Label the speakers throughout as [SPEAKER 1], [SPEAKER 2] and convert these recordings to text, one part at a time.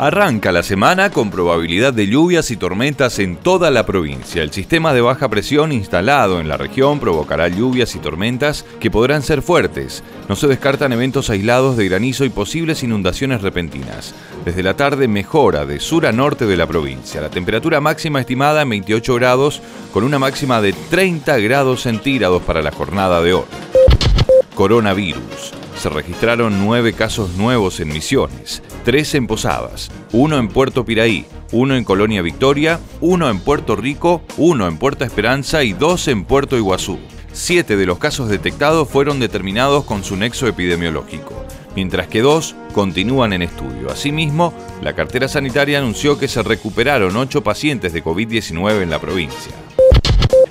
[SPEAKER 1] Arranca la semana con probabilidad de lluvias y tormentas en toda la provincia. El sistema de baja presión instalado en la región provocará lluvias y tormentas que podrán ser fuertes. No se descartan eventos aislados de granizo y posibles inundaciones repentinas. Desde la tarde mejora de sur a norte de la provincia. La temperatura máxima estimada en 28 grados con una máxima de 30 grados centígrados para la jornada de hoy. Coronavirus se registraron nueve casos nuevos en Misiones, tres en Posadas, uno en Puerto Piraí, uno en Colonia Victoria, uno en Puerto Rico, uno en Puerto Esperanza y dos en Puerto Iguazú. Siete de los casos detectados fueron determinados con su nexo epidemiológico, mientras que dos continúan en estudio. Asimismo, la cartera sanitaria anunció que se recuperaron ocho pacientes de COVID-19 en la provincia.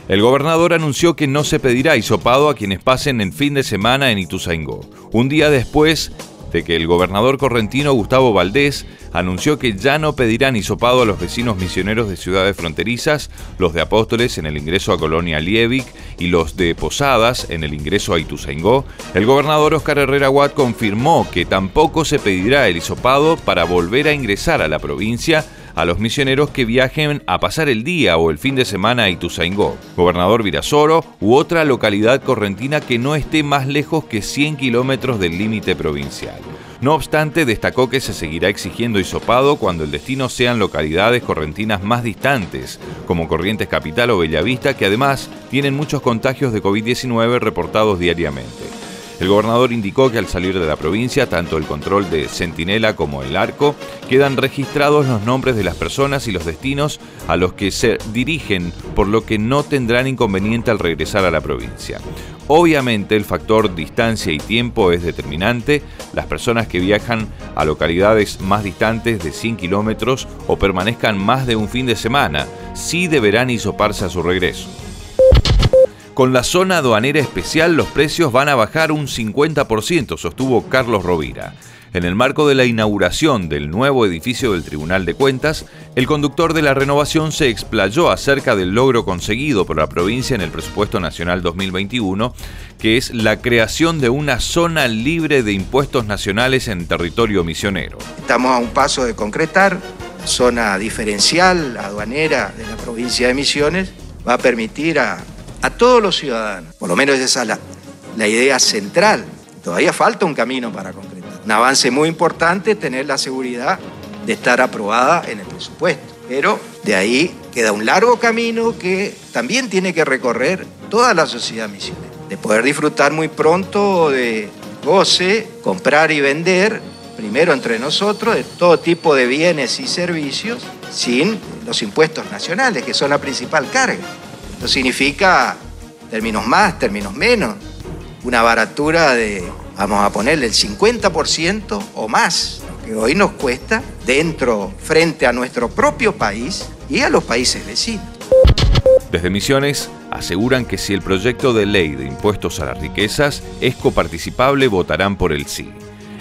[SPEAKER 1] El gobernador anunció que no se pedirá hisopado a quienes pasen el fin de semana en Ituzaingó. Un día después de que el gobernador correntino Gustavo Valdés anunció que ya no pedirán hisopado a los vecinos misioneros de ciudades fronterizas, los de Apóstoles en el ingreso a Colonia Liebig y los de Posadas en el ingreso a Ituzaingó, el gobernador Oscar Herrera Watt confirmó que tampoco se pedirá el hisopado para volver a ingresar a la provincia a los misioneros que viajen a pasar el día o el fin de semana a Ituzaingó, Gobernador Virasoro u otra localidad correntina que no esté más lejos que 100 kilómetros del límite provincial. No obstante, destacó que se seguirá exigiendo hisopado cuando el destino sean localidades correntinas más distantes, como Corrientes Capital o Bellavista, que además tienen muchos contagios de COVID-19 reportados diariamente. El gobernador indicó que al salir de la provincia, tanto el control de Centinela como el arco, quedan registrados los nombres de las personas y los destinos a los que se dirigen, por lo que no tendrán inconveniente al regresar a la provincia. Obviamente el factor distancia y tiempo es determinante. Las personas que viajan a localidades más distantes de 100 kilómetros o permanezcan más de un fin de semana, sí deberán hisoparse a su regreso. Con la zona aduanera especial los precios van a bajar un 50%, sostuvo Carlos Rovira. En el marco de la inauguración del nuevo edificio del Tribunal de Cuentas, el conductor de la renovación se explayó acerca del logro conseguido por la provincia en el presupuesto nacional 2021, que es la creación de una zona libre de impuestos nacionales en territorio misionero.
[SPEAKER 2] Estamos a un paso de concretar zona diferencial aduanera de la provincia de Misiones, va a permitir a a todos los ciudadanos. Por lo menos esa es la, idea central. Todavía falta un camino para concretar. Un avance muy importante tener la seguridad de estar aprobada en el presupuesto. Pero de ahí queda un largo camino que también tiene que recorrer toda la sociedad misionera. De poder disfrutar muy pronto de goce, comprar y vender, primero entre nosotros, de todo tipo de bienes y servicios, sin los impuestos nacionales, que son la principal carga. Esto significa términos más, términos menos, una baratura de, vamos a ponerle, el 50% o más, que hoy nos cuesta dentro, frente a nuestro propio país y a los países vecinos.
[SPEAKER 1] Desde Misiones aseguran que si el proyecto de ley de impuestos a las riquezas es coparticipable, votarán por el sí.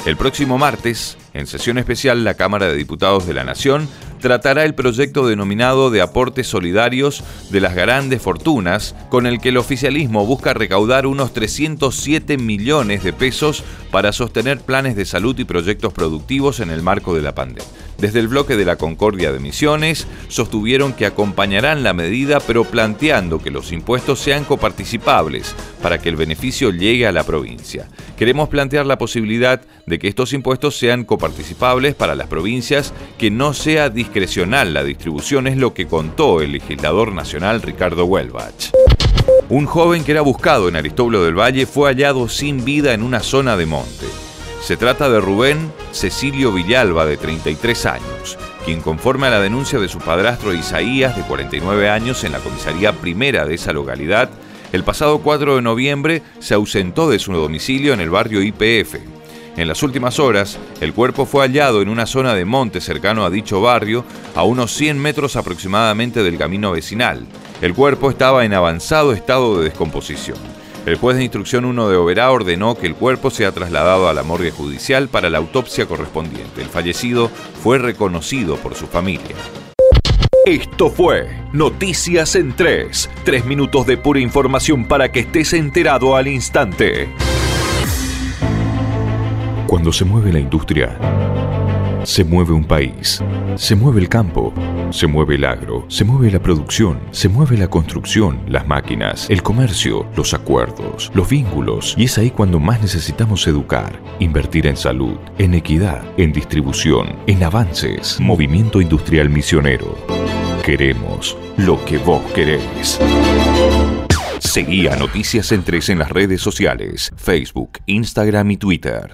[SPEAKER 1] El próximo martes, en sesión especial, la Cámara de Diputados de la Nación tratará el proyecto denominado de aportes solidarios de las grandes fortunas, con el que el oficialismo busca recaudar unos 307 millones de pesos para sostener planes de salud y proyectos productivos en el marco de la pandemia. Desde el bloque de la Concordia de Misiones sostuvieron que acompañarán la medida pero planteando que los impuestos sean coparticipables para que el beneficio llegue a la provincia. Queremos plantear la posibilidad de que estos impuestos sean coparticipables para las provincias, que no sea discrecional la distribución, es lo que contó el legislador nacional Ricardo Huelbach. Un joven que era buscado en Aristóbulo del Valle fue hallado sin vida en una zona de monte. Se trata de Rubén Cecilio Villalba, de 33 años, quien conforme a la denuncia de su padrastro Isaías, de 49 años, en la comisaría primera de esa localidad, el pasado 4 de noviembre se ausentó de su domicilio en el barrio IPF. En las últimas horas, el cuerpo fue hallado en una zona de monte cercano a dicho barrio, a unos 100 metros aproximadamente del camino vecinal. El cuerpo estaba en avanzado estado de descomposición.
[SPEAKER 3] El juez de instrucción 1 de Oberá ordenó que el cuerpo sea trasladado a la morgue judicial para la autopsia correspondiente. El fallecido fue reconocido por su familia.
[SPEAKER 1] Esto fue Noticias en 3. Tres minutos de pura información para que estés enterado al instante. Cuando se mueve la industria, se mueve un país, se mueve el campo, se mueve el agro, se mueve la producción, se mueve la construcción, las máquinas, el comercio, los acuerdos, los vínculos. Y es ahí cuando más necesitamos educar, invertir en salud, en equidad, en distribución, en avances. Movimiento Industrial Misionero. Queremos lo que vos querés. Seguí a Noticias en 3 en las redes sociales, Facebook, Instagram y Twitter.